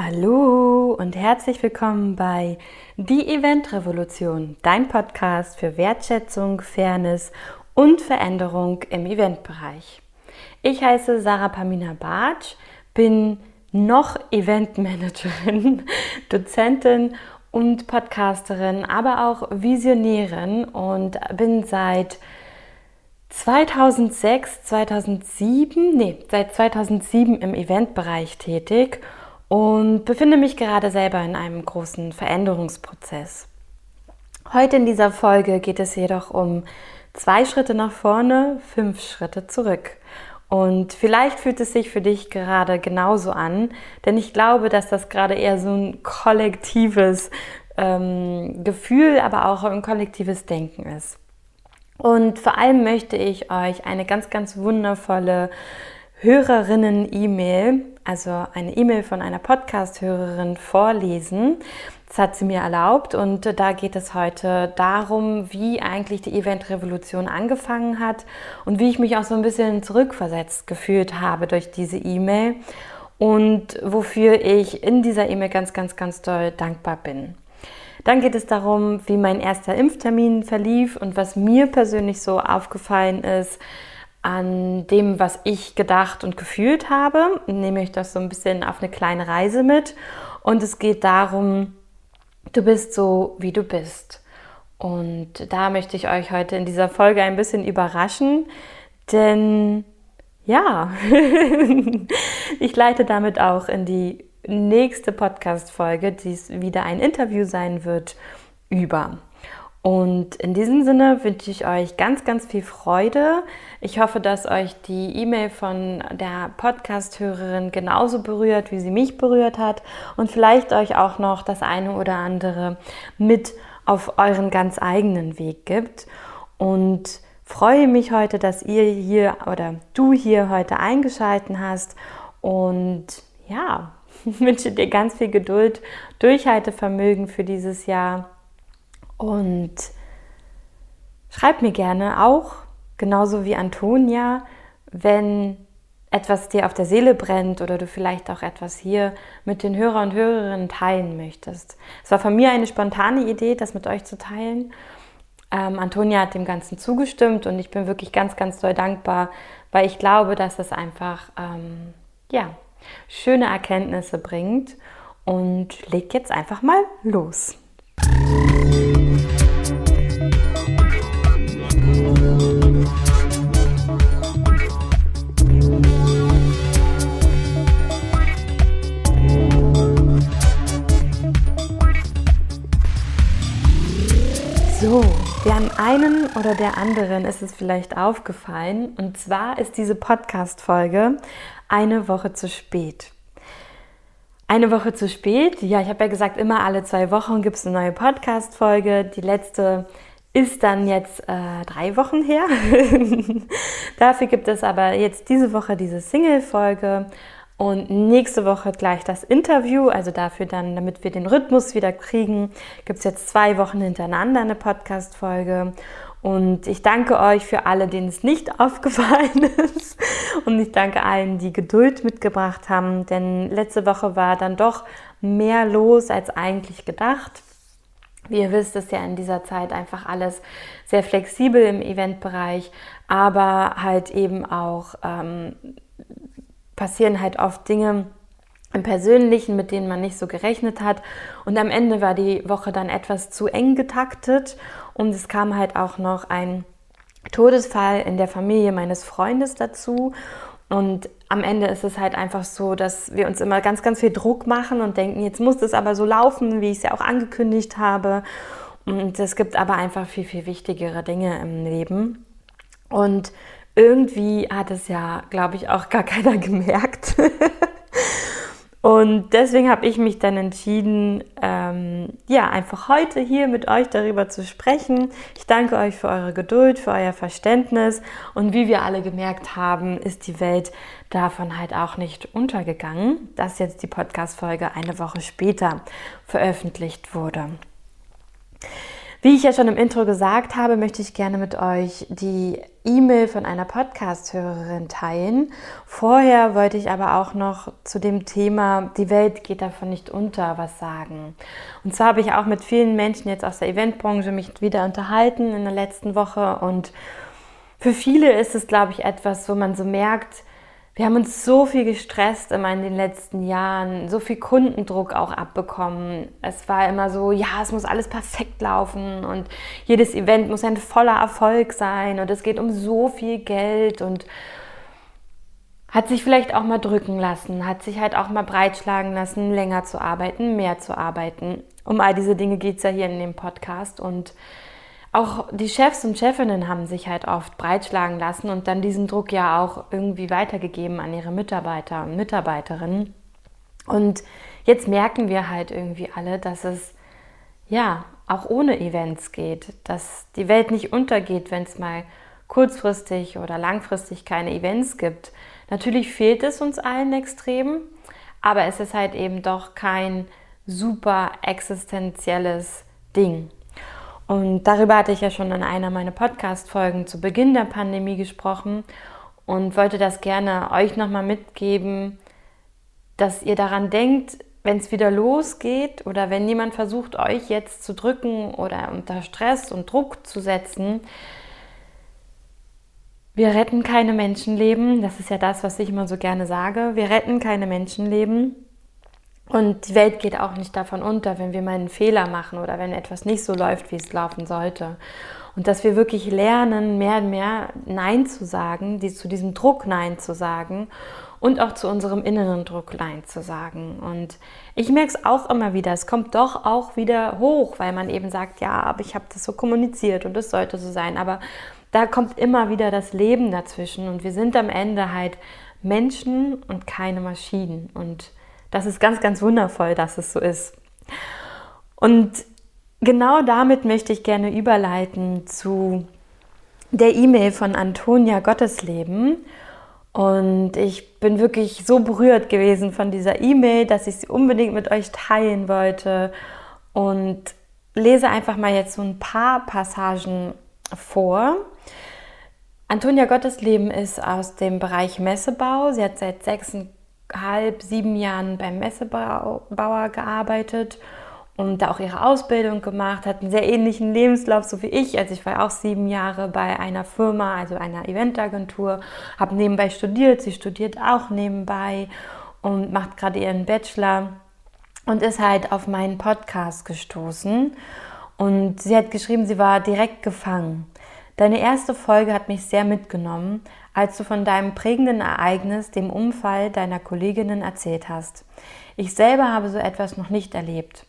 Hallo und herzlich willkommen bei Die Event Revolution, dein Podcast für Wertschätzung, Fairness und Veränderung im Eventbereich. Ich heiße Sarah Pamina Bartsch, bin noch Eventmanagerin, Dozentin und Podcasterin, aber auch Visionärin und bin seit 2006, 2007, nee, seit 2007 im Eventbereich tätig und befinde mich gerade selber in einem großen Veränderungsprozess. Heute in dieser Folge geht es jedoch um zwei Schritte nach vorne, fünf Schritte zurück. Und vielleicht fühlt es sich für dich gerade genauso an, denn ich glaube, dass das gerade eher so ein kollektives ähm, Gefühl, aber auch ein kollektives Denken ist. Und vor allem möchte ich euch eine ganz, ganz wundervolle Hörerinnen-E-Mail, also eine E-Mail von einer Podcast-Hörerin vorlesen. Das hat sie mir erlaubt und da geht es heute darum, wie eigentlich die Event-Revolution angefangen hat und wie ich mich auch so ein bisschen zurückversetzt gefühlt habe durch diese E-Mail und wofür ich in dieser E-Mail ganz, ganz, ganz doll dankbar bin. Dann geht es darum, wie mein erster Impftermin verlief und was mir persönlich so aufgefallen ist, an dem, was ich gedacht und gefühlt habe. Nehme ich das so ein bisschen auf eine kleine Reise mit. Und es geht darum, du bist so, wie du bist. Und da möchte ich euch heute in dieser Folge ein bisschen überraschen, denn ja, ich leite damit auch in die nächste Podcast-Folge, die wieder ein Interview sein wird, über. Und in diesem Sinne wünsche ich euch ganz, ganz viel Freude. Ich hoffe, dass euch die E-Mail von der Podcast-Hörerin genauso berührt, wie sie mich berührt hat und vielleicht euch auch noch das eine oder andere mit auf euren ganz eigenen Weg gibt. Und freue mich heute, dass ihr hier oder du hier heute eingeschalten hast und ja, wünsche dir ganz viel Geduld, Durchhaltevermögen für dieses Jahr und schreib mir gerne auch, genauso wie Antonia, wenn etwas dir auf der Seele brennt oder du vielleicht auch etwas hier mit den Hörer und Hörerinnen teilen möchtest. Es war von mir eine spontane Idee, das mit euch zu teilen. Ähm, Antonia hat dem Ganzen zugestimmt und ich bin wirklich ganz, ganz doll dankbar, weil ich glaube, dass es einfach ähm, ja, schöne Erkenntnisse bringt und leg jetzt einfach mal los. So, dem einen oder der anderen ist es vielleicht aufgefallen. Und zwar ist diese Podcast-Folge eine Woche zu spät. Eine Woche zu spät. Ja, ich habe ja gesagt, immer alle zwei Wochen gibt es eine neue Podcast-Folge. Die letzte ist dann jetzt äh, drei Wochen her. Dafür gibt es aber jetzt diese Woche diese Single-Folge und nächste Woche gleich das Interview, also dafür dann, damit wir den Rhythmus wieder kriegen, gibt es jetzt zwei Wochen hintereinander eine Podcast-Folge. Und ich danke euch für alle, denen es nicht aufgefallen ist. Und ich danke allen, die Geduld mitgebracht haben, denn letzte Woche war dann doch mehr los als eigentlich gedacht. Wie ihr wisst, ist ja in dieser Zeit einfach alles sehr flexibel im Eventbereich, aber halt eben auch ähm, passieren halt oft Dinge im Persönlichen, mit denen man nicht so gerechnet hat. Und am Ende war die Woche dann etwas zu eng getaktet und es kam halt auch noch ein Todesfall in der Familie meines Freundes dazu. Und am Ende ist es halt einfach so, dass wir uns immer ganz, ganz viel Druck machen und denken, jetzt muss es aber so laufen, wie ich es ja auch angekündigt habe. Und es gibt aber einfach viel, viel wichtigere Dinge im Leben. Und irgendwie hat es ja, glaube ich, auch gar keiner gemerkt. Und deswegen habe ich mich dann entschieden, ähm, ja, einfach heute hier mit euch darüber zu sprechen. Ich danke euch für eure Geduld, für euer Verständnis. Und wie wir alle gemerkt haben, ist die Welt davon halt auch nicht untergegangen, dass jetzt die Podcast-Folge eine Woche später veröffentlicht wurde. Wie ich ja schon im Intro gesagt habe, möchte ich gerne mit euch die E-Mail von einer Podcast-Hörerin teilen. Vorher wollte ich aber auch noch zu dem Thema, die Welt geht davon nicht unter, was sagen. Und zwar habe ich auch mit vielen Menschen jetzt aus der Eventbranche mich wieder unterhalten in der letzten Woche und für viele ist es, glaube ich, etwas, wo man so merkt, wir haben uns so viel gestresst immer in den letzten Jahren, so viel Kundendruck auch abbekommen. Es war immer so, ja, es muss alles perfekt laufen und jedes Event muss ein voller Erfolg sein und es geht um so viel Geld und hat sich vielleicht auch mal drücken lassen, hat sich halt auch mal breitschlagen lassen, länger zu arbeiten, mehr zu arbeiten. Um all diese Dinge geht es ja hier in dem Podcast und auch die Chefs und Chefinnen haben sich halt oft breitschlagen lassen und dann diesen Druck ja auch irgendwie weitergegeben an ihre Mitarbeiter und Mitarbeiterinnen. Und jetzt merken wir halt irgendwie alle, dass es ja auch ohne Events geht, dass die Welt nicht untergeht, wenn es mal kurzfristig oder langfristig keine Events gibt. Natürlich fehlt es uns allen extrem, aber es ist halt eben doch kein super existenzielles Ding. Und darüber hatte ich ja schon in einer meiner Podcast-Folgen zu Beginn der Pandemie gesprochen und wollte das gerne euch nochmal mitgeben, dass ihr daran denkt, wenn es wieder losgeht oder wenn jemand versucht, euch jetzt zu drücken oder unter Stress und Druck zu setzen, wir retten keine Menschenleben. Das ist ja das, was ich immer so gerne sage. Wir retten keine Menschenleben. Und die Welt geht auch nicht davon unter, wenn wir mal einen Fehler machen oder wenn etwas nicht so läuft, wie es laufen sollte. Und dass wir wirklich lernen, mehr und mehr Nein zu sagen, die, zu diesem Druck Nein zu sagen und auch zu unserem inneren Druck Nein zu sagen. Und ich merke es auch immer wieder, es kommt doch auch wieder hoch, weil man eben sagt, ja, aber ich habe das so kommuniziert und es sollte so sein. Aber da kommt immer wieder das Leben dazwischen und wir sind am Ende halt Menschen und keine Maschinen. Und das ist ganz, ganz wundervoll, dass es so ist. Und genau damit möchte ich gerne überleiten zu der E-Mail von Antonia Gottesleben. Und ich bin wirklich so berührt gewesen von dieser E-Mail, dass ich sie unbedingt mit euch teilen wollte und lese einfach mal jetzt so ein paar Passagen vor. Antonia Gottesleben ist aus dem Bereich Messebau. Sie hat seit halb, sieben Jahren beim Messebauer gearbeitet und da auch ihre Ausbildung gemacht, hat einen sehr ähnlichen Lebenslauf, so wie ich. Also ich war auch sieben Jahre bei einer Firma, also einer Eventagentur, habe nebenbei studiert, sie studiert auch nebenbei und macht gerade ihren Bachelor und ist halt auf meinen Podcast gestoßen. Und sie hat geschrieben, sie war direkt gefangen. Deine erste Folge hat mich sehr mitgenommen, als du von deinem prägenden Ereignis, dem Unfall deiner Kolleginnen erzählt hast. Ich selber habe so etwas noch nicht erlebt,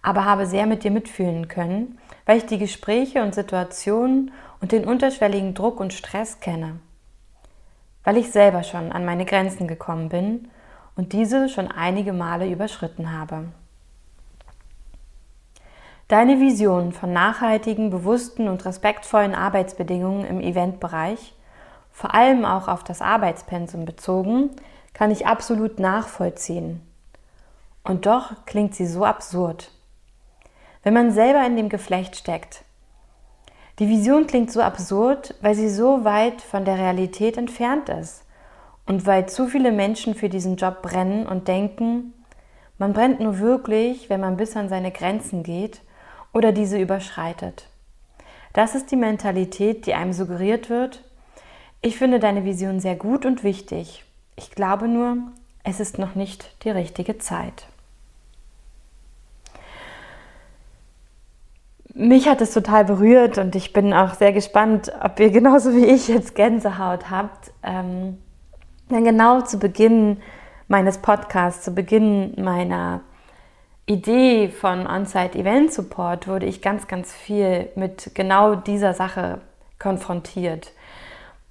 aber habe sehr mit dir mitfühlen können, weil ich die Gespräche und Situationen und den unterschwelligen Druck und Stress kenne. Weil ich selber schon an meine Grenzen gekommen bin und diese schon einige Male überschritten habe. Deine Vision von nachhaltigen, bewussten und respektvollen Arbeitsbedingungen im Eventbereich vor allem auch auf das Arbeitspensum bezogen, kann ich absolut nachvollziehen. Und doch klingt sie so absurd. Wenn man selber in dem Geflecht steckt. Die Vision klingt so absurd, weil sie so weit von der Realität entfernt ist und weil zu viele Menschen für diesen Job brennen und denken, man brennt nur wirklich, wenn man bis an seine Grenzen geht oder diese überschreitet. Das ist die Mentalität, die einem suggeriert wird, ich finde deine Vision sehr gut und wichtig. Ich glaube nur, es ist noch nicht die richtige Zeit. Mich hat es total berührt und ich bin auch sehr gespannt, ob ihr genauso wie ich jetzt Gänsehaut habt. Ähm, denn genau zu Beginn meines Podcasts, zu Beginn meiner Idee von On-Site Event Support wurde ich ganz, ganz viel mit genau dieser Sache konfrontiert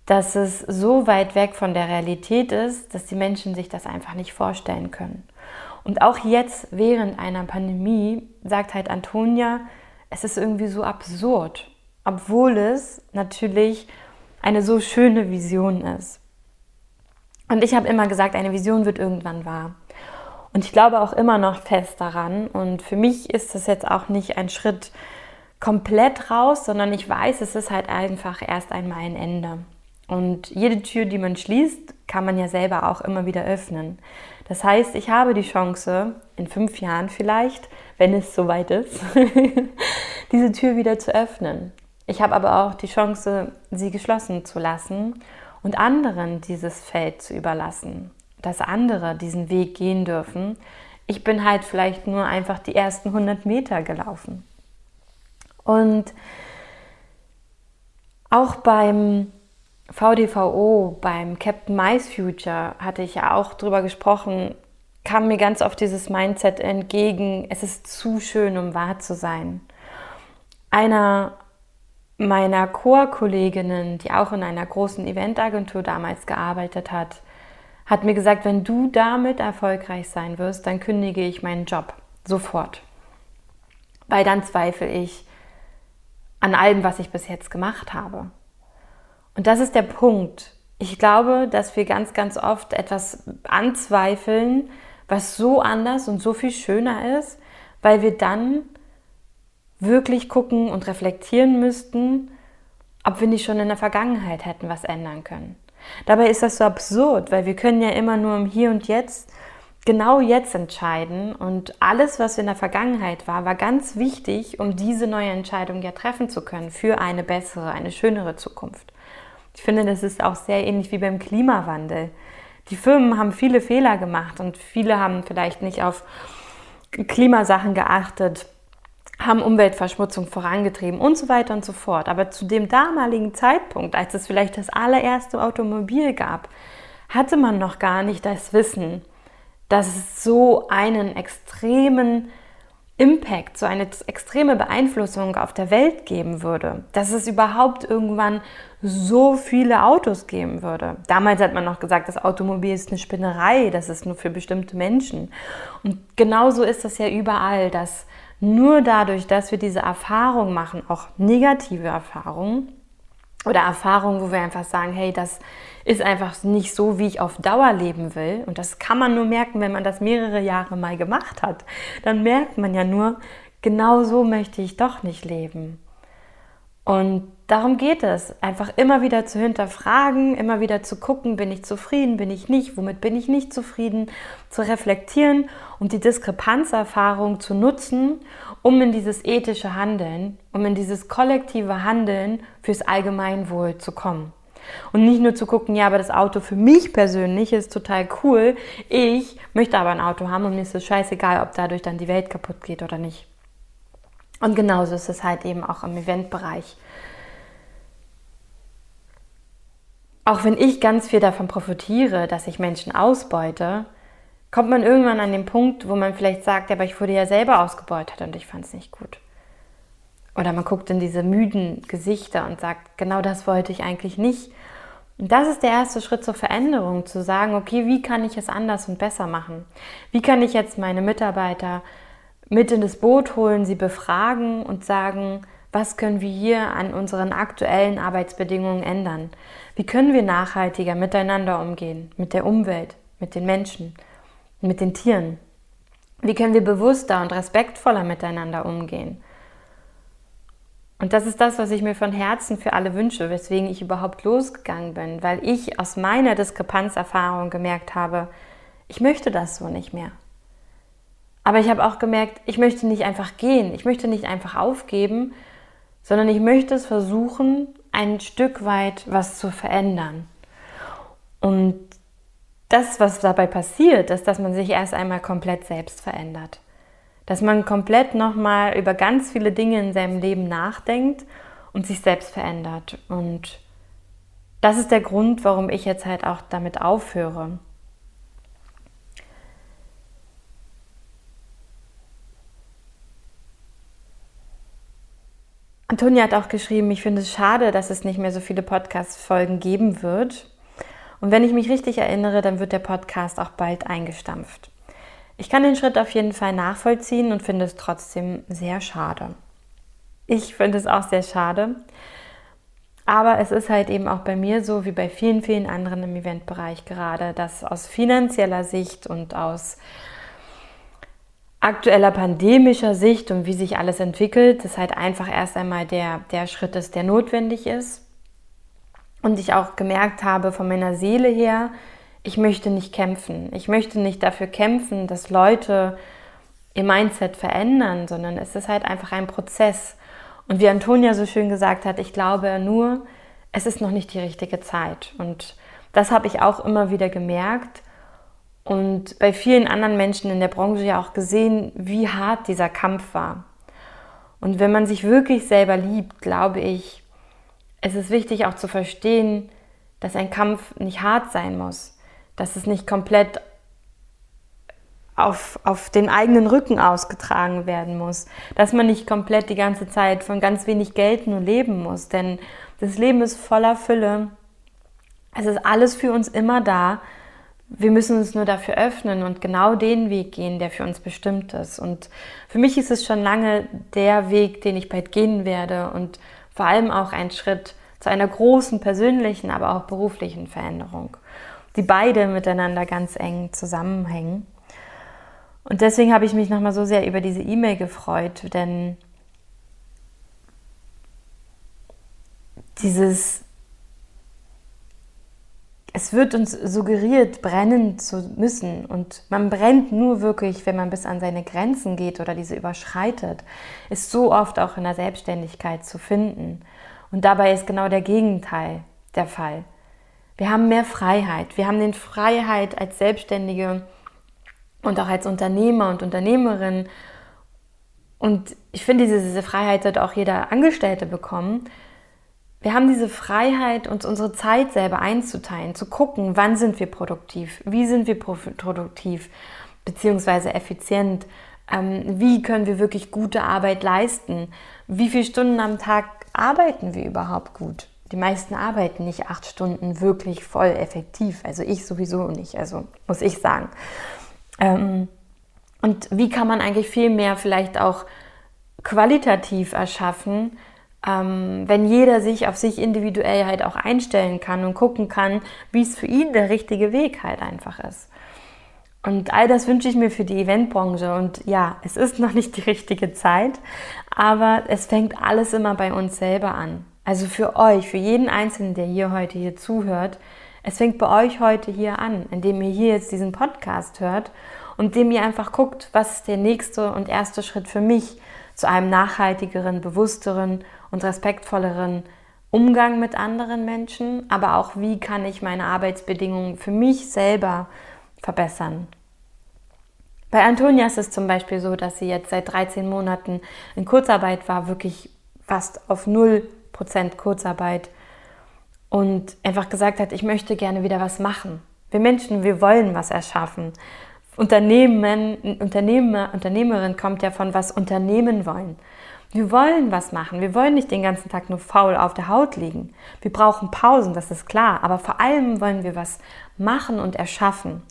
dass es so weit weg von der Realität ist, dass die Menschen sich das einfach nicht vorstellen können. Und auch jetzt während einer Pandemie sagt halt Antonia, es ist irgendwie so absurd, obwohl es natürlich eine so schöne Vision ist. Und ich habe immer gesagt, eine Vision wird irgendwann wahr. Und ich glaube auch immer noch fest daran. Und für mich ist das jetzt auch nicht ein Schritt komplett raus, sondern ich weiß, es ist halt einfach erst einmal ein Ende. Und jede Tür, die man schließt, kann man ja selber auch immer wieder öffnen. Das heißt, ich habe die Chance, in fünf Jahren vielleicht, wenn es soweit ist, diese Tür wieder zu öffnen. Ich habe aber auch die Chance, sie geschlossen zu lassen und anderen dieses Feld zu überlassen, dass andere diesen Weg gehen dürfen. Ich bin halt vielleicht nur einfach die ersten 100 Meter gelaufen. Und auch beim VDVO, beim Captain Mice Future hatte ich ja auch drüber gesprochen, kam mir ganz oft dieses Mindset entgegen, es ist zu schön, um wahr zu sein. Einer meiner Chorkolleginnen, die auch in einer großen Eventagentur damals gearbeitet hat, hat mir gesagt, wenn du damit erfolgreich sein wirst, dann kündige ich meinen Job sofort. Weil dann zweifle ich, an allem, was ich bis jetzt gemacht habe. Und das ist der Punkt. Ich glaube, dass wir ganz, ganz oft etwas anzweifeln, was so anders und so viel schöner ist, weil wir dann wirklich gucken und reflektieren müssten, ob wir nicht schon in der Vergangenheit hätten was ändern können. Dabei ist das so absurd, weil wir können ja immer nur im Hier und Jetzt genau jetzt entscheiden und alles, was in der Vergangenheit war, war ganz wichtig, um diese neue Entscheidung ja treffen zu können für eine bessere, eine schönere Zukunft. Ich finde, das ist auch sehr ähnlich wie beim Klimawandel. Die Firmen haben viele Fehler gemacht und viele haben vielleicht nicht auf Klimasachen geachtet, haben Umweltverschmutzung vorangetrieben und so weiter und so fort. Aber zu dem damaligen Zeitpunkt, als es vielleicht das allererste Automobil gab, hatte man noch gar nicht das Wissen, dass es so einen extremen Impact, so eine extreme Beeinflussung auf der Welt geben würde, dass es überhaupt irgendwann so viele Autos geben würde. Damals hat man noch gesagt, das Automobil ist eine Spinnerei, das ist nur für bestimmte Menschen. Und genauso ist das ja überall, dass nur dadurch, dass wir diese Erfahrung machen, auch negative Erfahrungen oder Erfahrungen, wo wir einfach sagen, hey, das ist einfach nicht so, wie ich auf Dauer leben will. Und das kann man nur merken, wenn man das mehrere Jahre mal gemacht hat. Dann merkt man ja nur, genau so möchte ich doch nicht leben. Und darum geht es, einfach immer wieder zu hinterfragen, immer wieder zu gucken, bin ich zufrieden, bin ich nicht, womit bin ich nicht zufrieden, zu reflektieren und die Diskrepanzerfahrung zu nutzen, um in dieses ethische Handeln, um in dieses kollektive Handeln fürs Allgemeinwohl zu kommen. Und nicht nur zu gucken, ja, aber das Auto für mich persönlich ist total cool. Ich möchte aber ein Auto haben und mir ist es scheißegal, ob dadurch dann die Welt kaputt geht oder nicht. Und genauso ist es halt eben auch im Eventbereich. Auch wenn ich ganz viel davon profitiere, dass ich Menschen ausbeute, kommt man irgendwann an den Punkt, wo man vielleicht sagt, aber ich wurde ja selber ausgebeutet und ich fand es nicht gut. Oder man guckt in diese müden Gesichter und sagt, genau das wollte ich eigentlich nicht. Und das ist der erste Schritt zur Veränderung, zu sagen, okay, wie kann ich es anders und besser machen? Wie kann ich jetzt meine Mitarbeiter mit in das Boot holen, sie befragen und sagen, was können wir hier an unseren aktuellen Arbeitsbedingungen ändern? Wie können wir nachhaltiger miteinander umgehen, mit der Umwelt, mit den Menschen, mit den Tieren? Wie können wir bewusster und respektvoller miteinander umgehen? Und das ist das, was ich mir von Herzen für alle wünsche, weswegen ich überhaupt losgegangen bin, weil ich aus meiner Diskrepanzerfahrung gemerkt habe, ich möchte das so nicht mehr. Aber ich habe auch gemerkt, ich möchte nicht einfach gehen, ich möchte nicht einfach aufgeben, sondern ich möchte es versuchen, ein Stück weit was zu verändern. Und das, was dabei passiert, ist, dass man sich erst einmal komplett selbst verändert dass man komplett nochmal über ganz viele Dinge in seinem Leben nachdenkt und sich selbst verändert. Und das ist der Grund, warum ich jetzt halt auch damit aufhöre. Antonia hat auch geschrieben, ich finde es schade, dass es nicht mehr so viele Podcast-Folgen geben wird. Und wenn ich mich richtig erinnere, dann wird der Podcast auch bald eingestampft. Ich kann den Schritt auf jeden Fall nachvollziehen und finde es trotzdem sehr schade. Ich finde es auch sehr schade. Aber es ist halt eben auch bei mir so, wie bei vielen, vielen anderen im Eventbereich gerade, dass aus finanzieller Sicht und aus aktueller pandemischer Sicht und wie sich alles entwickelt, das halt einfach erst einmal der, der Schritt ist, der notwendig ist. Und ich auch gemerkt habe von meiner Seele her, ich möchte nicht kämpfen. Ich möchte nicht dafür kämpfen, dass Leute ihr Mindset verändern, sondern es ist halt einfach ein Prozess. Und wie Antonia so schön gesagt hat, ich glaube nur, es ist noch nicht die richtige Zeit. Und das habe ich auch immer wieder gemerkt und bei vielen anderen Menschen in der Branche ja auch gesehen, wie hart dieser Kampf war. Und wenn man sich wirklich selber liebt, glaube ich, es ist wichtig auch zu verstehen, dass ein Kampf nicht hart sein muss, dass es nicht komplett auf, auf den eigenen Rücken ausgetragen werden muss, dass man nicht komplett die ganze Zeit von ganz wenig Geld nur leben muss, denn das Leben ist voller Fülle. Es ist alles für uns immer da. Wir müssen uns nur dafür öffnen und genau den Weg gehen, der für uns bestimmt ist. Und für mich ist es schon lange der Weg, den ich bald gehen werde und vor allem auch ein Schritt zu einer großen persönlichen, aber auch beruflichen Veränderung, die beide miteinander ganz eng zusammenhängen. Und deswegen habe ich mich nochmal so sehr über diese E-Mail gefreut, denn dieses es wird uns suggeriert, brennen zu müssen. Und man brennt nur wirklich, wenn man bis an seine Grenzen geht oder diese überschreitet. Ist so oft auch in der Selbstständigkeit zu finden. Und dabei ist genau der Gegenteil der Fall. Wir haben mehr Freiheit. Wir haben den Freiheit als Selbstständige und auch als Unternehmer und Unternehmerin. Und ich finde, diese, diese Freiheit sollte auch jeder Angestellte bekommen wir haben diese Freiheit, uns unsere Zeit selber einzuteilen, zu gucken, wann sind wir produktiv, wie sind wir produktiv, beziehungsweise effizient, ähm, wie können wir wirklich gute Arbeit leisten, wie viele Stunden am Tag arbeiten wir überhaupt gut. Die meisten arbeiten nicht acht Stunden wirklich voll effektiv, also ich sowieso nicht, also muss ich sagen. Ähm, und wie kann man eigentlich viel mehr vielleicht auch qualitativ erschaffen, ähm, wenn jeder sich auf sich individuell halt auch einstellen kann und gucken kann, wie es für ihn der richtige Weg halt einfach ist. Und all das wünsche ich mir für die Eventbranche. Und ja, es ist noch nicht die richtige Zeit, aber es fängt alles immer bei uns selber an. Also für euch, für jeden Einzelnen, der hier heute hier zuhört, es fängt bei euch heute hier an, indem ihr hier jetzt diesen Podcast hört und dem ihr einfach guckt, was ist der nächste und erste Schritt für mich zu einem nachhaltigeren, bewussteren und respektvolleren Umgang mit anderen Menschen, aber auch wie kann ich meine Arbeitsbedingungen für mich selber verbessern. Bei Antonia ist es zum Beispiel so, dass sie jetzt seit 13 Monaten in Kurzarbeit war, wirklich fast auf 0% Kurzarbeit und einfach gesagt hat, ich möchte gerne wieder was machen. Wir Menschen, wir wollen was erschaffen. Unternehmen, Unternehmer, Unternehmerin kommt ja von was unternehmen wollen. Wir wollen was machen. Wir wollen nicht den ganzen Tag nur faul auf der Haut liegen. Wir brauchen Pausen, das ist klar. Aber vor allem wollen wir was machen und erschaffen.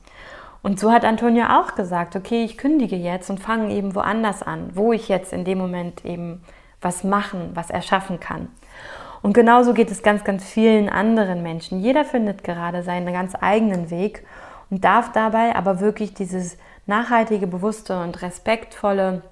Und so hat Antonia auch gesagt, okay, ich kündige jetzt und fange eben woanders an, wo ich jetzt in dem Moment eben was machen, was erschaffen kann. Und genauso geht es ganz, ganz vielen anderen Menschen. Jeder findet gerade seinen ganz eigenen Weg und darf dabei aber wirklich dieses nachhaltige, bewusste und respektvolle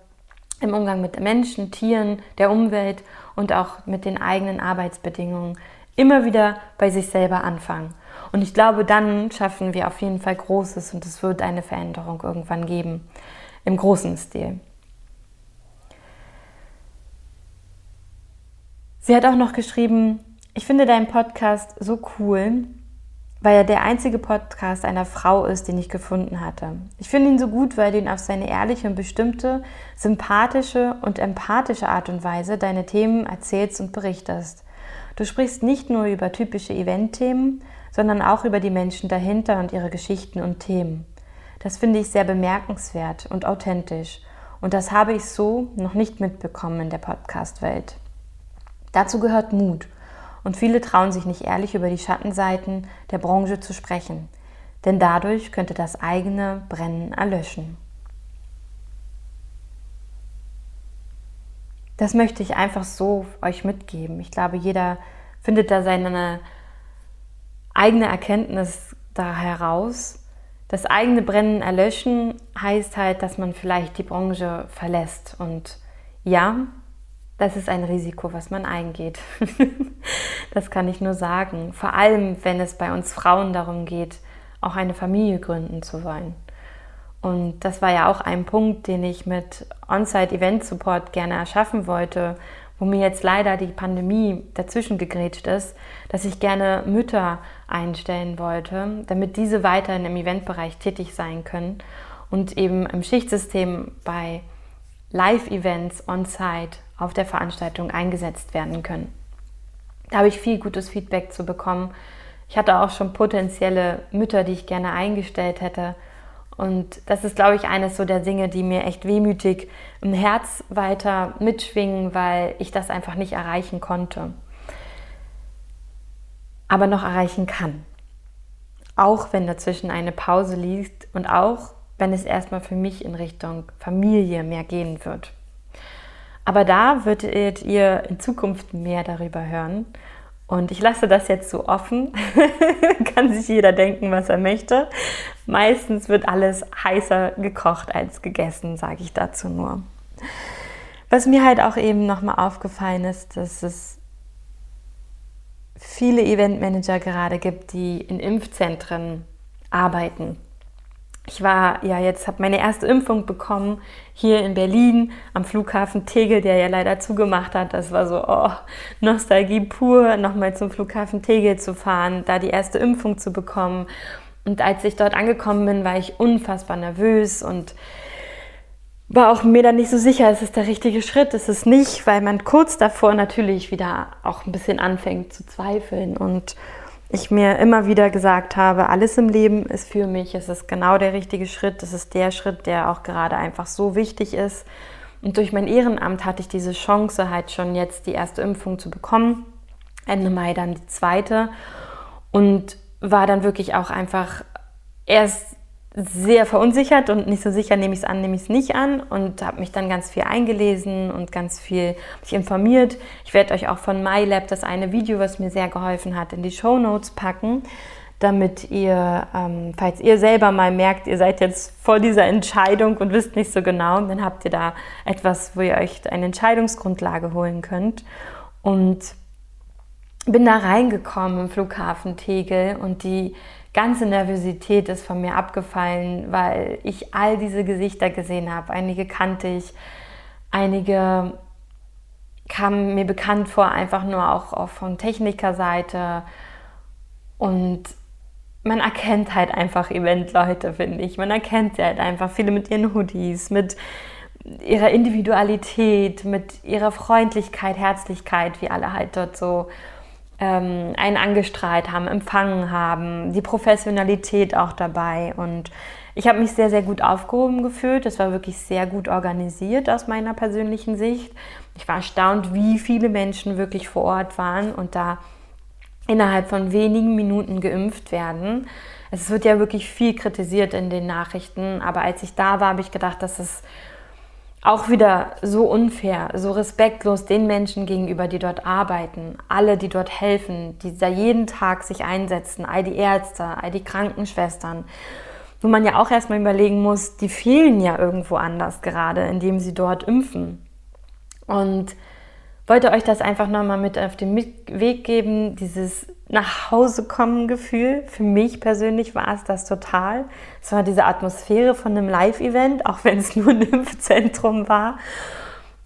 im Umgang mit Menschen, Tieren, der Umwelt und auch mit den eigenen Arbeitsbedingungen immer wieder bei sich selber anfangen. Und ich glaube, dann schaffen wir auf jeden Fall Großes und es wird eine Veränderung irgendwann geben, im großen Stil. Sie hat auch noch geschrieben, ich finde deinen Podcast so cool, weil er der einzige Podcast einer Frau ist, den ich gefunden hatte. Ich finde ihn so gut, weil du ihn auf seine ehrliche und bestimmte, sympathische und empathische Art und Weise deine Themen erzählst und berichtest. Du sprichst nicht nur über typische Eventthemen, sondern auch über die Menschen dahinter und ihre Geschichten und Themen. Das finde ich sehr bemerkenswert und authentisch. Und das habe ich so noch nicht mitbekommen in der Podcast-Welt. Dazu gehört Mut und viele trauen sich nicht ehrlich über die Schattenseiten der Branche zu sprechen, denn dadurch könnte das eigene Brennen erlöschen. Das möchte ich einfach so euch mitgeben. Ich glaube, jeder findet da seine eigene Erkenntnis da heraus, das eigene Brennen erlöschen heißt halt, dass man vielleicht die Branche verlässt. Und ja, das ist ein Risiko, was man eingeht. das kann ich nur sagen. Vor allem, wenn es bei uns Frauen darum geht, auch eine Familie gründen zu wollen. Und das war ja auch ein Punkt, den ich mit On-Site Event Support gerne erschaffen wollte, wo mir jetzt leider die Pandemie dazwischen gegrätscht ist, dass ich gerne Mütter einstellen wollte, damit diese weiterhin im Eventbereich tätig sein können und eben im Schichtsystem bei Live-Events on-site auf der Veranstaltung eingesetzt werden können. Da habe ich viel gutes Feedback zu bekommen. Ich hatte auch schon potenzielle Mütter, die ich gerne eingestellt hätte. Und das ist, glaube ich, eines so der Dinge, die mir echt wehmütig im Herz weiter mitschwingen, weil ich das einfach nicht erreichen konnte. Aber noch erreichen kann. Auch wenn dazwischen eine Pause liegt und auch wenn es erstmal für mich in Richtung Familie mehr gehen wird. Aber da würdet ihr in Zukunft mehr darüber hören. Und ich lasse das jetzt so offen. Kann sich jeder denken, was er möchte. Meistens wird alles heißer gekocht als gegessen, sage ich dazu nur. Was mir halt auch eben nochmal aufgefallen ist, dass es viele Eventmanager gerade gibt, die in Impfzentren arbeiten ich war ja jetzt, habe meine erste Impfung bekommen hier in Berlin am Flughafen Tegel, der ja leider zugemacht hat. Das war so oh, Nostalgie pur, nochmal zum Flughafen Tegel zu fahren, da die erste Impfung zu bekommen. Und als ich dort angekommen bin, war ich unfassbar nervös und war auch mir dann nicht so sicher, ist es der richtige Schritt, ist es nicht, weil man kurz davor natürlich wieder auch ein bisschen anfängt zu zweifeln und ich mir immer wieder gesagt habe, alles im Leben ist für mich, es ist genau der richtige Schritt, es ist der Schritt, der auch gerade einfach so wichtig ist. Und durch mein Ehrenamt hatte ich diese Chance, halt schon jetzt die erste Impfung zu bekommen. Ende Mai dann die zweite. Und war dann wirklich auch einfach erst sehr verunsichert und nicht so sicher, nehme ich es an, nehme ich es nicht an und habe mich dann ganz viel eingelesen und ganz viel mich informiert. Ich werde euch auch von MyLab das eine Video, was mir sehr geholfen hat, in die Show Notes packen, damit ihr, ähm, falls ihr selber mal merkt, ihr seid jetzt vor dieser Entscheidung und wisst nicht so genau, dann habt ihr da etwas, wo ihr euch eine Entscheidungsgrundlage holen könnt. Und bin da reingekommen im Flughafen Tegel und die ganze Nervosität ist von mir abgefallen, weil ich all diese Gesichter gesehen habe. Einige kannte ich, einige kamen mir bekannt vor, einfach nur auch, auch von Technikerseite. Und man erkennt halt einfach Eventleute, finde ich. Man erkennt sie halt einfach viele mit ihren Hoodies, mit ihrer Individualität, mit ihrer Freundlichkeit, Herzlichkeit, wie alle halt dort so ähm, einen angestrahlt haben, empfangen haben, die Professionalität auch dabei. Und ich habe mich sehr, sehr gut aufgehoben gefühlt. Es war wirklich sehr gut organisiert aus meiner persönlichen Sicht. Ich war erstaunt, wie viele Menschen wirklich vor Ort waren und da innerhalb von wenigen Minuten geimpft werden. Es wird ja wirklich viel kritisiert in den Nachrichten, aber als ich da war, habe ich gedacht, dass es auch wieder so unfair, so respektlos den Menschen gegenüber, die dort arbeiten, alle, die dort helfen, die da jeden Tag sich einsetzen, all die Ärzte, all die Krankenschwestern, wo man ja auch erstmal überlegen muss, die fehlen ja irgendwo anders gerade, indem sie dort impfen. Und wollte euch das einfach nochmal mit auf den Weg geben, dieses nach Hause kommen Gefühl. Für mich persönlich war es das total. Es war diese Atmosphäre von einem Live-Event, auch wenn es nur ein Impfzentrum war.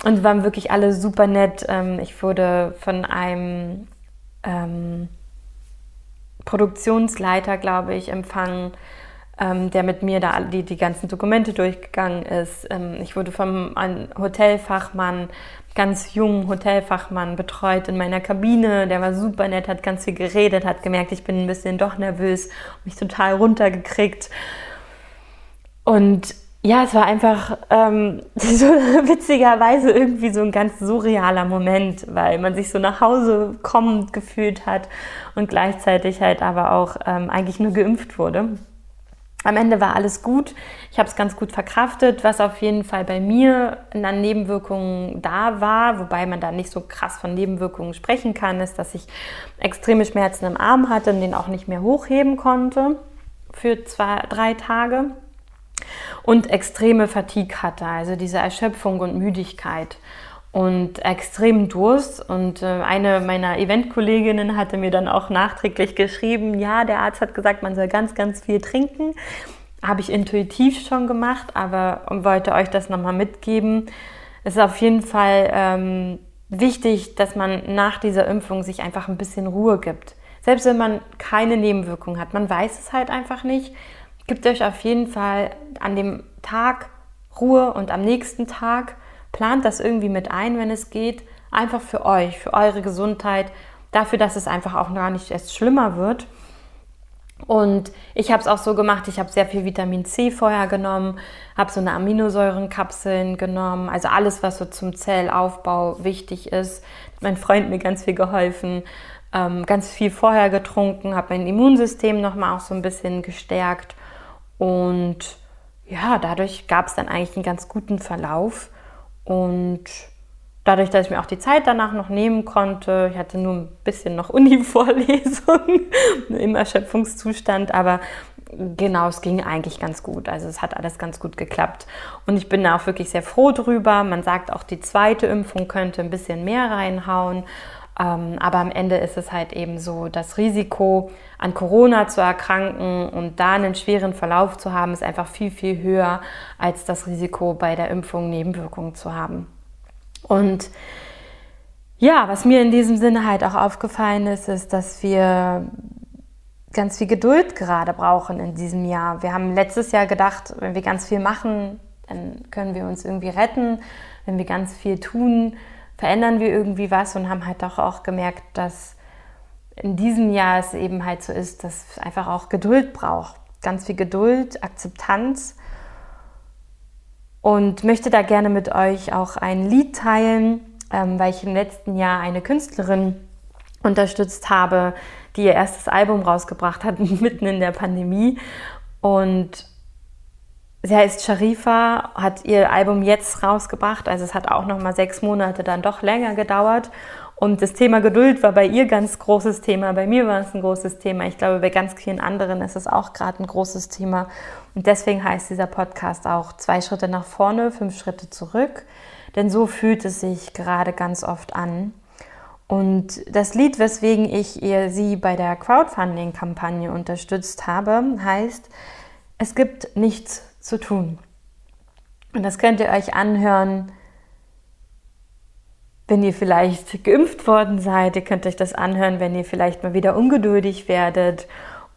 Und waren wirklich alle super nett. Ähm, ich wurde von einem ähm, Produktionsleiter, glaube ich, empfangen, ähm, der mit mir da die, die ganzen Dokumente durchgegangen ist. Ähm, ich wurde vom Hotelfachmann ganz jungen Hotelfachmann betreut in meiner Kabine. Der war super nett, hat ganz viel geredet, hat gemerkt, ich bin ein bisschen doch nervös, mich total runtergekriegt. Und ja, es war einfach ähm, so witzigerweise irgendwie so ein ganz surrealer Moment, weil man sich so nach Hause kommend gefühlt hat und gleichzeitig halt aber auch ähm, eigentlich nur geimpft wurde. Am Ende war alles gut. Ich habe es ganz gut verkraftet, was auf jeden Fall bei mir an Nebenwirkungen da war, wobei man da nicht so krass von Nebenwirkungen sprechen kann, ist, dass ich extreme Schmerzen im Arm hatte und den auch nicht mehr hochheben konnte. für zwei, drei Tage und extreme Fatigue hatte, also diese Erschöpfung und Müdigkeit und extremen Durst. Und äh, eine meiner Eventkolleginnen hatte mir dann auch nachträglich geschrieben, ja, der Arzt hat gesagt, man soll ganz, ganz viel trinken. Habe ich intuitiv schon gemacht, aber wollte euch das nochmal mitgeben. Es ist auf jeden Fall ähm, wichtig, dass man nach dieser Impfung sich einfach ein bisschen Ruhe gibt. Selbst wenn man keine Nebenwirkungen hat, man weiß es halt einfach nicht. Gibt euch auf jeden Fall an dem Tag Ruhe und am nächsten Tag plant das irgendwie mit ein, wenn es geht. Einfach für euch, für eure Gesundheit, dafür, dass es einfach auch gar nicht erst schlimmer wird. Und ich habe es auch so gemacht, ich habe sehr viel Vitamin C vorher genommen, habe so eine Aminosäurenkapseln genommen, also alles, was so zum Zellaufbau wichtig ist. Mein Freund mir ganz viel geholfen, ähm, ganz viel vorher getrunken, habe mein Immunsystem nochmal auch so ein bisschen gestärkt. Und ja, dadurch gab es dann eigentlich einen ganz guten Verlauf. Und dadurch, dass ich mir auch die Zeit danach noch nehmen konnte, ich hatte nur ein bisschen noch Uni-Vorlesungen im Erschöpfungszustand, aber genau, es ging eigentlich ganz gut. Also es hat alles ganz gut geklappt. Und ich bin da auch wirklich sehr froh drüber. Man sagt auch, die zweite Impfung könnte ein bisschen mehr reinhauen. Ähm, aber am Ende ist es halt eben so, das Risiko an Corona zu erkranken und da einen schweren Verlauf zu haben, ist einfach viel, viel höher als das Risiko bei der Impfung Nebenwirkungen zu haben. Und ja, was mir in diesem Sinne halt auch aufgefallen ist, ist, dass wir ganz viel Geduld gerade brauchen in diesem Jahr. Wir haben letztes Jahr gedacht, wenn wir ganz viel machen, dann können wir uns irgendwie retten. Wenn wir ganz viel tun, verändern wir irgendwie was und haben halt doch auch gemerkt, dass in diesem Jahr es eben halt so ist, dass es einfach auch Geduld braucht. Ganz viel Geduld, Akzeptanz. Und möchte da gerne mit euch auch ein Lied teilen, ähm, weil ich im letzten Jahr eine Künstlerin unterstützt habe, die ihr erstes Album rausgebracht hat, mitten in der Pandemie. Und Sie heißt Sharifa, hat ihr Album jetzt rausgebracht, also es hat auch noch mal sechs Monate dann doch länger gedauert. Und das Thema Geduld war bei ihr ganz großes Thema, bei mir war es ein großes Thema. Ich glaube, bei ganz vielen anderen ist es auch gerade ein großes Thema. Und deswegen heißt dieser Podcast auch zwei Schritte nach vorne, fünf Schritte zurück. Denn so fühlt es sich gerade ganz oft an. Und das Lied, weswegen ich ihr sie bei der Crowdfunding-Kampagne unterstützt habe, heißt, es gibt nichts zu tun. Und das könnt ihr euch anhören, wenn ihr vielleicht geimpft worden seid. Ihr könnt euch das anhören, wenn ihr vielleicht mal wieder ungeduldig werdet.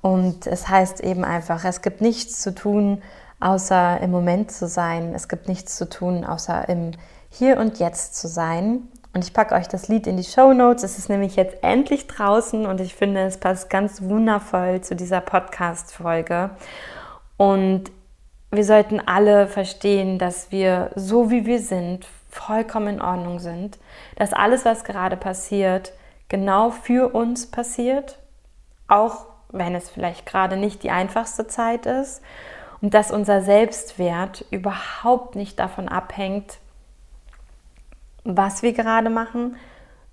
Und es heißt eben einfach, es gibt nichts zu tun, außer im Moment zu sein. Es gibt nichts zu tun, außer im Hier und Jetzt zu sein. Und ich packe euch das Lied in die Show Notes. Es ist nämlich jetzt endlich draußen und ich finde, es passt ganz wundervoll zu dieser Podcast-Folge. Und wir sollten alle verstehen, dass wir so wie wir sind, vollkommen in Ordnung sind, dass alles, was gerade passiert, genau für uns passiert, auch wenn es vielleicht gerade nicht die einfachste Zeit ist und dass unser Selbstwert überhaupt nicht davon abhängt, was wir gerade machen,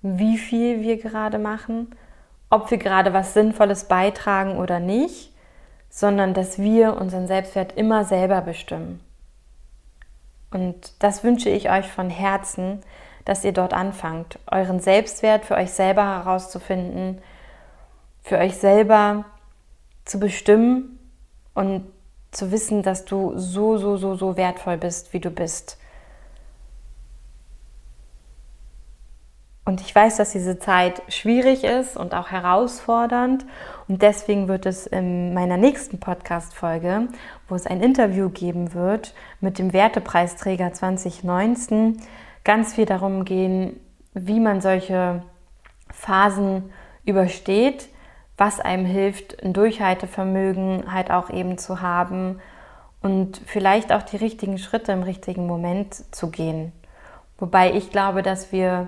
wie viel wir gerade machen, ob wir gerade was Sinnvolles beitragen oder nicht, sondern dass wir unseren Selbstwert immer selber bestimmen. Und das wünsche ich euch von Herzen, dass ihr dort anfangt, euren Selbstwert für euch selber herauszufinden, für euch selber zu bestimmen und zu wissen, dass du so, so, so, so wertvoll bist, wie du bist. Und ich weiß, dass diese Zeit schwierig ist und auch herausfordernd. Und deswegen wird es in meiner nächsten Podcast-Folge, wo es ein Interview geben wird mit dem Wertepreisträger 2019, ganz viel darum gehen, wie man solche Phasen übersteht, was einem hilft, ein Durchhaltevermögen halt auch eben zu haben und vielleicht auch die richtigen Schritte im richtigen Moment zu gehen. Wobei ich glaube, dass wir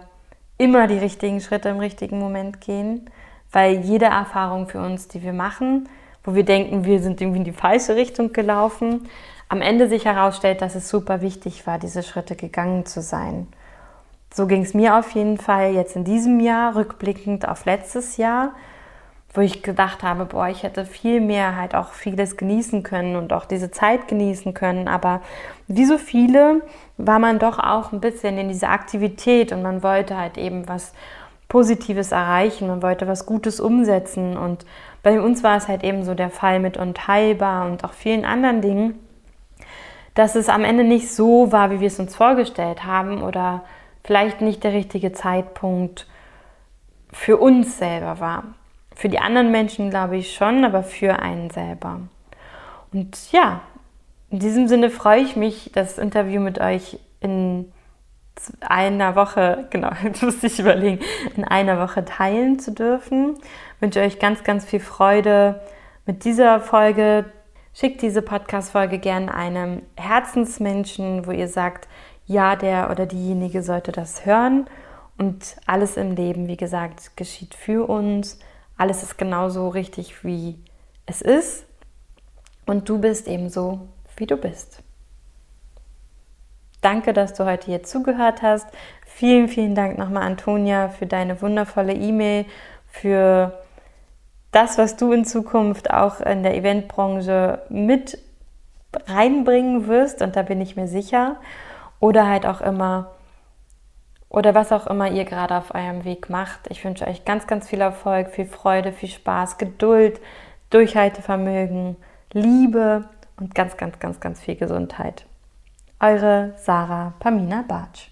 immer die richtigen Schritte im richtigen Moment gehen, weil jede Erfahrung für uns, die wir machen, wo wir denken, wir sind irgendwie in die falsche Richtung gelaufen, am Ende sich herausstellt, dass es super wichtig war, diese Schritte gegangen zu sein. So ging es mir auf jeden Fall jetzt in diesem Jahr, rückblickend auf letztes Jahr, wo ich gedacht habe, boah, ich hätte viel mehr halt auch vieles genießen können und auch diese Zeit genießen können. Aber wie so viele war man doch auch ein bisschen in dieser Aktivität und man wollte halt eben was Positives erreichen, man wollte was Gutes umsetzen. Und bei uns war es halt eben so der Fall mit Unteilbar und auch vielen anderen Dingen, dass es am Ende nicht so war, wie wir es uns vorgestellt haben oder vielleicht nicht der richtige Zeitpunkt für uns selber war. Für die anderen Menschen glaube ich schon, aber für einen selber. Und ja, in diesem Sinne freue ich mich, das Interview mit euch in einer Woche, genau, jetzt musste ich überlegen, in einer Woche teilen zu dürfen. Ich wünsche euch ganz, ganz viel Freude mit dieser Folge. Schickt diese Podcast-Folge gerne einem Herzensmenschen, wo ihr sagt, ja, der oder diejenige sollte das hören. Und alles im Leben, wie gesagt, geschieht für uns alles ist genauso richtig, wie es ist. Und du bist ebenso, wie du bist. Danke, dass du heute hier zugehört hast. Vielen, vielen Dank nochmal, Antonia, für deine wundervolle E-Mail, für das, was du in Zukunft auch in der Eventbranche mit reinbringen wirst. Und da bin ich mir sicher. Oder halt auch immer oder was auch immer ihr gerade auf eurem Weg macht. Ich wünsche euch ganz, ganz viel Erfolg, viel Freude, viel Spaß, Geduld, Durchhaltevermögen, Liebe und ganz, ganz, ganz, ganz viel Gesundheit. Eure Sarah Pamina Bartsch.